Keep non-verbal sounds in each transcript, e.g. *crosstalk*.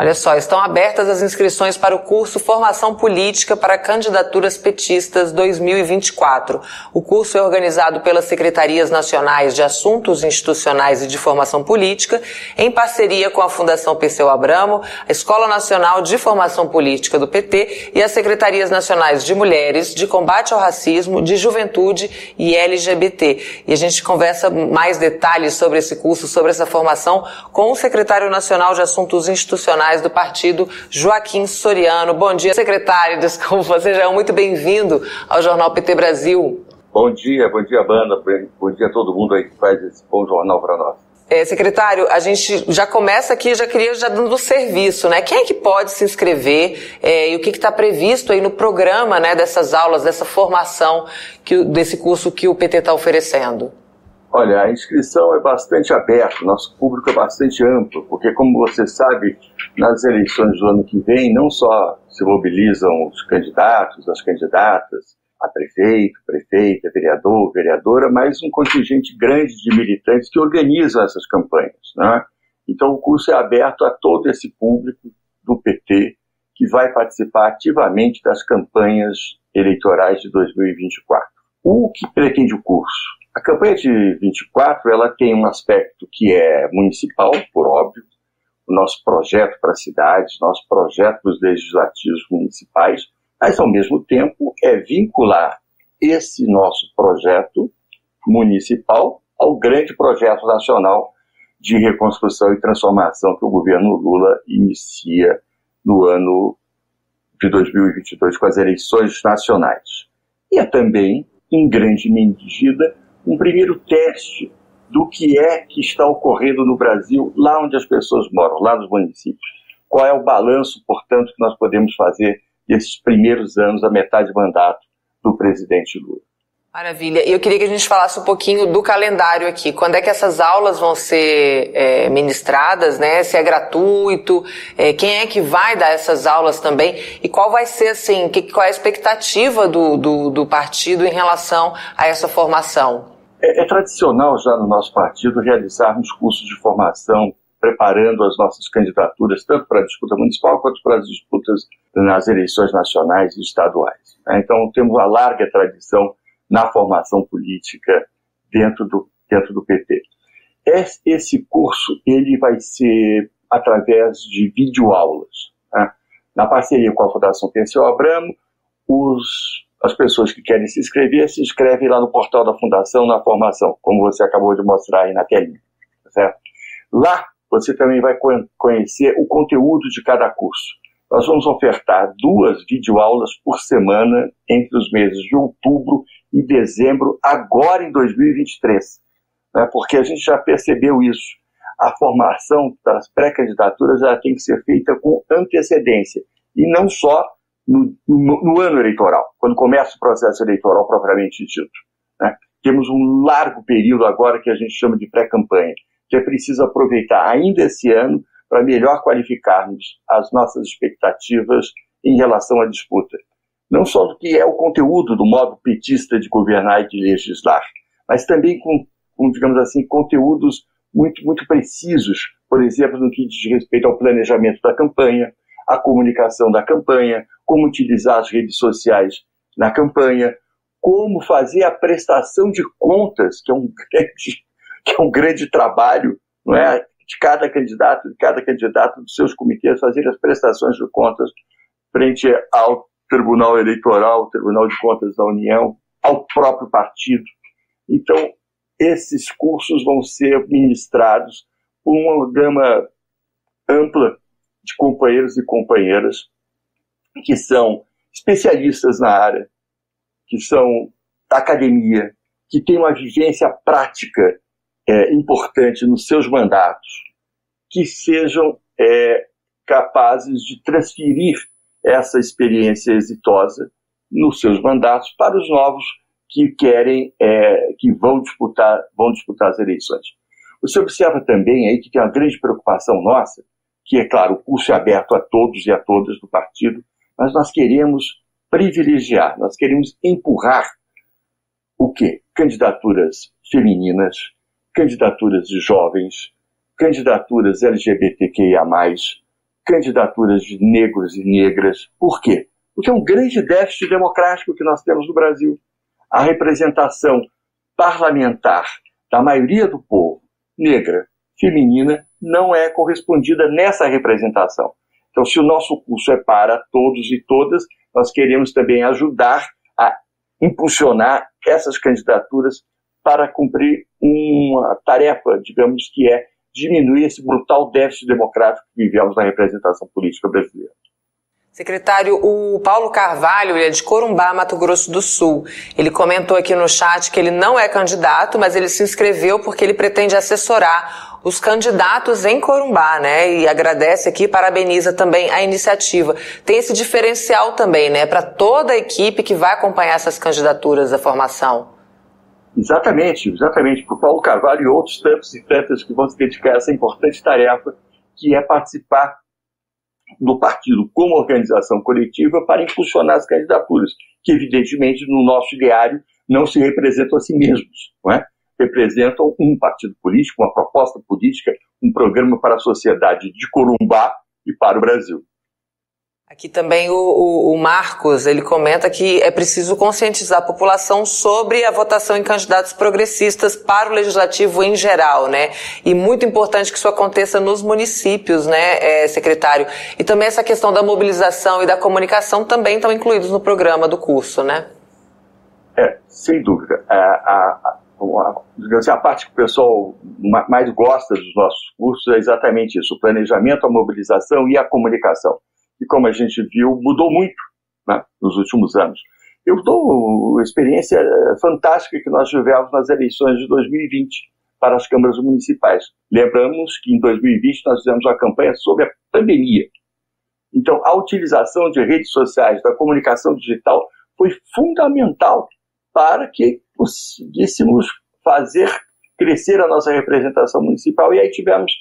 Olha só, estão abertas as inscrições para o curso Formação Política para Candidaturas Petistas 2024. O curso é organizado pelas Secretarias Nacionais de Assuntos Institucionais e de Formação Política, em parceria com a Fundação Perseu Abramo, a Escola Nacional de Formação Política do PT e as Secretarias Nacionais de Mulheres, de Combate ao Racismo, de Juventude e LGBT. E a gente conversa mais detalhes sobre esse curso, sobre essa formação, com o secretário nacional de Assuntos Institucionais do partido, Joaquim Soriano. Bom dia, secretário. Desculpa, *laughs* seja muito bem-vindo ao Jornal PT Brasil. Bom dia, bom dia, banda. Bom dia a todo mundo aí que faz esse bom jornal para nós. É, secretário, a gente já começa aqui, já queria já dando serviço, né? Quem é que pode se inscrever é, e o que está previsto aí no programa, né, dessas aulas, dessa formação que, desse curso que o PT está oferecendo? Olha, a inscrição é bastante aberta, nosso público é bastante amplo, porque, como você sabe, nas eleições do ano que vem, não só se mobilizam os candidatos, as candidatas, a prefeito, prefeita, vereador, vereadora, mas um contingente grande de militantes que organizam essas campanhas. Né? Então, o curso é aberto a todo esse público do PT que vai participar ativamente das campanhas eleitorais de 2024. O que pretende o curso? A campanha de 24 ela tem um aspecto que é municipal, por óbvio, o nosso projeto para cidades, nosso projeto para os legislativos municipais, mas ao mesmo tempo é vincular esse nosso projeto municipal ao grande projeto nacional de reconstrução e transformação que o governo Lula inicia no ano de 2022 com as eleições nacionais. E é também, em grande medida, um primeiro teste do que é que está ocorrendo no Brasil, lá onde as pessoas moram, lá nos municípios. Qual é o balanço, portanto, que nós podemos fazer desses primeiros anos, a metade de mandato do presidente Lula. Maravilha. E eu queria que a gente falasse um pouquinho do calendário aqui. Quando é que essas aulas vão ser é, ministradas, né? Se é gratuito, é, quem é que vai dar essas aulas também? E qual vai ser, assim, que, qual é a expectativa do, do, do partido em relação a essa formação? É, é, tradicional já no nosso partido realizarmos cursos de formação preparando as nossas candidaturas, tanto para a disputa municipal quanto para as disputas nas eleições nacionais e estaduais. Né? Então, temos uma larga tradição na formação política dentro do, dentro do PT. Esse curso ele vai ser através de videoaulas. Né? Na parceria com a Fundação Penseu Abramo, os as pessoas que querem se inscrever se inscrevem lá no portal da Fundação na formação, como você acabou de mostrar aí na telinha, tá certo? Lá você também vai conhecer o conteúdo de cada curso. Nós vamos ofertar duas videoaulas por semana entre os meses de outubro e dezembro, agora em 2023, né? porque a gente já percebeu isso. A formação das pré-candidaturas tem que ser feita com antecedência e não só no, no, no, ano eleitoral, quando começa o processo eleitoral propriamente dito. Né? Temos um largo período agora que a gente chama de pré-campanha, que é preciso aproveitar ainda esse ano para melhor qualificarmos as nossas expectativas em relação à disputa. Não só do que é o conteúdo do modo petista de governar e de legislar, mas também com, com digamos assim, conteúdos muito, muito precisos, por exemplo, no que diz respeito ao planejamento da campanha, a comunicação da campanha, como utilizar as redes sociais na campanha, como fazer a prestação de contas, que é um *laughs* grande, que é um grande trabalho, não é? De cada candidato, de cada candidato dos seus comitês fazer as prestações de contas frente ao Tribunal Eleitoral, Tribunal de Contas da União, ao próprio partido. Então, esses cursos vão ser ministrados por uma gama ampla de companheiros e companheiras que são especialistas na área, que são da academia, que têm uma vivência prática é, importante nos seus mandatos, que sejam é, capazes de transferir essa experiência exitosa nos seus mandatos para os novos que querem, é, que vão disputar, vão disputar as eleições. Você observa também aí que tem uma grande preocupação nossa, que é claro, o curso é aberto a todos e a todas do partido, mas nós queremos privilegiar, nós queremos empurrar o quê? Candidaturas femininas, candidaturas de jovens, candidaturas LGBTQIA+, candidaturas de negros e negras. Por quê? Porque é um grande déficit democrático que nós temos no Brasil. A representação parlamentar da maioria do povo, negra, feminina, não é correspondida nessa representação. Então, se o nosso curso é para todos e todas, nós queremos também ajudar a impulsionar essas candidaturas para cumprir uma tarefa, digamos, que é diminuir esse brutal déficit democrático que vivemos na representação política brasileira. Secretário, o Paulo Carvalho ele é de Corumbá, Mato Grosso do Sul. Ele comentou aqui no chat que ele não é candidato, mas ele se inscreveu porque ele pretende assessorar os candidatos em Corumbá, né? E agradece aqui, parabeniza também a iniciativa. Tem esse diferencial também, né? Para toda a equipe que vai acompanhar essas candidaturas da formação. Exatamente, exatamente. Para o Paulo Carvalho e outros tantos e tantas que vão se dedicar a essa importante tarefa, que é participar do partido como organização coletiva para impulsionar as candidaturas, que evidentemente no nosso ideário não se representam a si mesmos, não é? Representam um partido político, uma proposta política, um programa para a sociedade de Corumbá e para o Brasil. Aqui também o, o, o, Marcos, ele comenta que é preciso conscientizar a população sobre a votação em candidatos progressistas para o legislativo em geral, né? E muito importante que isso aconteça nos municípios, né, é, secretário? E também essa questão da mobilização e da comunicação também estão incluídos no programa do curso, né? É, sem dúvida. A, a, a, a parte que o pessoal mais gosta dos nossos cursos é exatamente isso, o planejamento, a mobilização e a comunicação e como a gente viu, mudou muito né, nos últimos anos. Eu dou uma experiência fantástica que nós tivemos nas eleições de 2020 para as câmaras municipais. Lembramos que em 2020 nós fizemos uma campanha sobre a pandemia. Então, a utilização de redes sociais, da comunicação digital, foi fundamental para que conseguíssemos fazer crescer a nossa representação municipal. E aí tivemos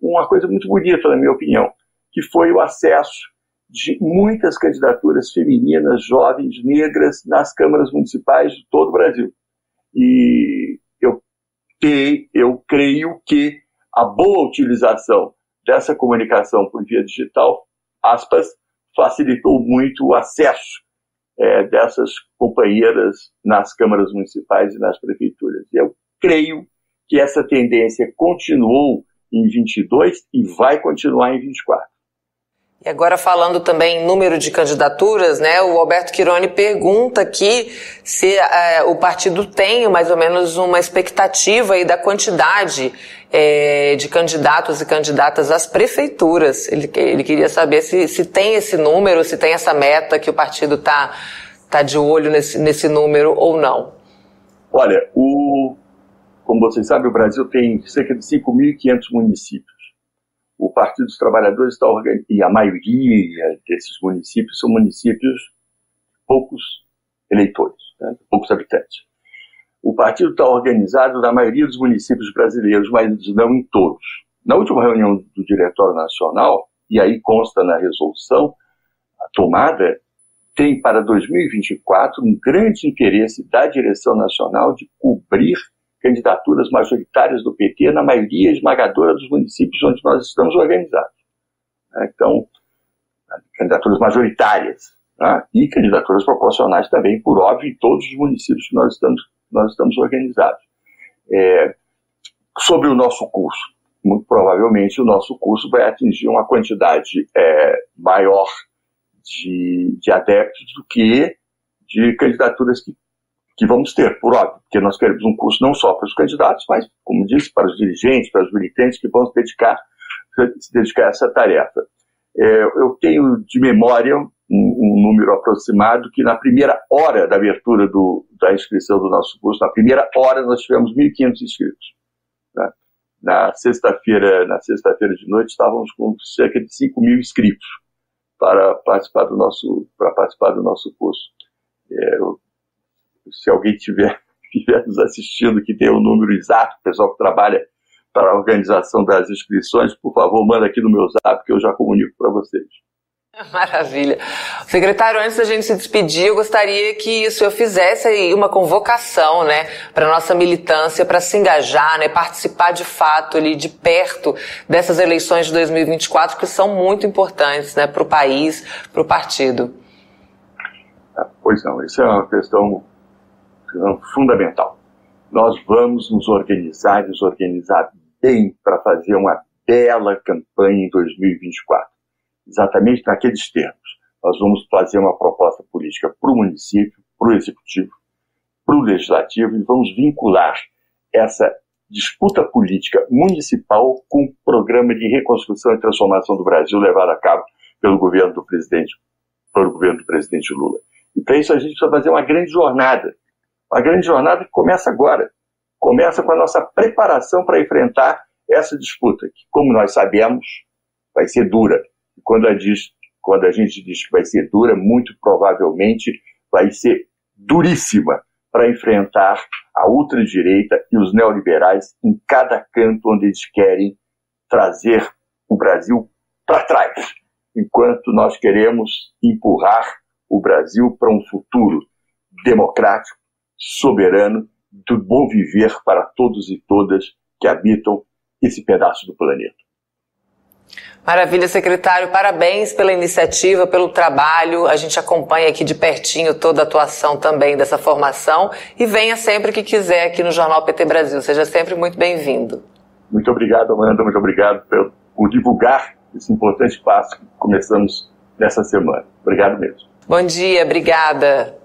uma coisa muito bonita, na minha opinião, que foi o acesso de muitas candidaturas femininas, jovens, negras, nas câmaras municipais de todo o Brasil. E eu, eu creio que a boa utilização dessa comunicação por via digital, aspas, facilitou muito o acesso é, dessas companheiras nas câmaras municipais e nas prefeituras. Eu creio que essa tendência continuou em 22 e vai continuar em 24. E agora falando também em número de candidaturas, né? O Alberto Quironi pergunta aqui se é, o partido tem mais ou menos uma expectativa aí da quantidade é, de candidatos e candidatas às prefeituras. Ele, ele queria saber se, se tem esse número, se tem essa meta que o partido está tá de olho nesse, nesse número ou não. Olha, o, como vocês sabem, o Brasil tem cerca de 5.500 municípios o Partido dos Trabalhadores está organizado, e a maioria desses municípios são municípios poucos eleitores, né, poucos habitantes. O partido está organizado na maioria dos municípios brasileiros, mas não em todos. Na última reunião do Diretório Nacional, e aí consta na resolução, tomada tem para 2024 um grande interesse da direção nacional de cobrir candidaturas majoritárias do PT na maioria esmagadora dos municípios onde nós estamos organizados. Né? Então, candidaturas majoritárias né? e candidaturas proporcionais também, por óbvio, em todos os municípios que nós estamos, nós estamos organizados. É, sobre o nosso curso, muito provavelmente o nosso curso vai atingir uma quantidade é, maior de, de adeptos do que de candidaturas que que vamos ter, por óbvio, porque nós queremos um curso não só para os candidatos, mas, como disse, para os dirigentes, para os militantes que vão se dedicar, se dedicar a essa tarefa. É, eu tenho de memória um, um, número aproximado que na primeira hora da abertura do, da inscrição do nosso curso, na primeira hora nós tivemos 1.500 inscritos. Né? Na sexta-feira, na sexta-feira de noite estávamos com cerca de 5 mil inscritos para participar do nosso, para participar do nosso curso. É, se alguém estiver *laughs* nos assistindo que tem o um número exato, o pessoal que trabalha para a organização das inscrições, por favor, manda aqui no meu zap que eu já comunico para vocês. Maravilha. Secretário, antes da gente se despedir, eu gostaria que o senhor fizesse aí uma convocação, né, para nossa militância, para se engajar, né, participar de fato ali de perto dessas eleições de 2024 que são muito importantes, né, para o país, para o partido. Ah, pois não, isso é uma questão fundamental. Nós vamos nos organizar, nos organizar bem para fazer uma bela campanha em 2024 exatamente naqueles termos. Nós vamos fazer uma proposta política para o município, para o executivo, para o legislativo e vamos vincular essa disputa política municipal com o programa de reconstrução e transformação do Brasil levado a cabo pelo governo do presidente, pelo governo do presidente Lula. E para isso a gente precisa fazer uma grande jornada, uma grande jornada que começa agora, começa com a nossa preparação para enfrentar essa disputa, que, como nós sabemos, vai ser dura, quando a, diz, quando a gente diz que vai ser dura, muito provavelmente vai ser duríssima para enfrentar a ultradireita e os neoliberais em cada canto onde eles querem trazer o Brasil para trás, enquanto nós queremos empurrar o Brasil para um futuro democrático, soberano, do bom viver para todos e todas que habitam esse pedaço do planeta. Maravilha, secretário. Parabéns pela iniciativa, pelo trabalho. A gente acompanha aqui de pertinho toda a atuação também dessa formação e venha sempre que quiser aqui no Jornal PT Brasil. Seja sempre muito bem-vindo. Muito obrigado, Amanda. Muito obrigado por, por divulgar esse importante passo que começamos nessa semana. Obrigado mesmo. Bom dia, obrigada.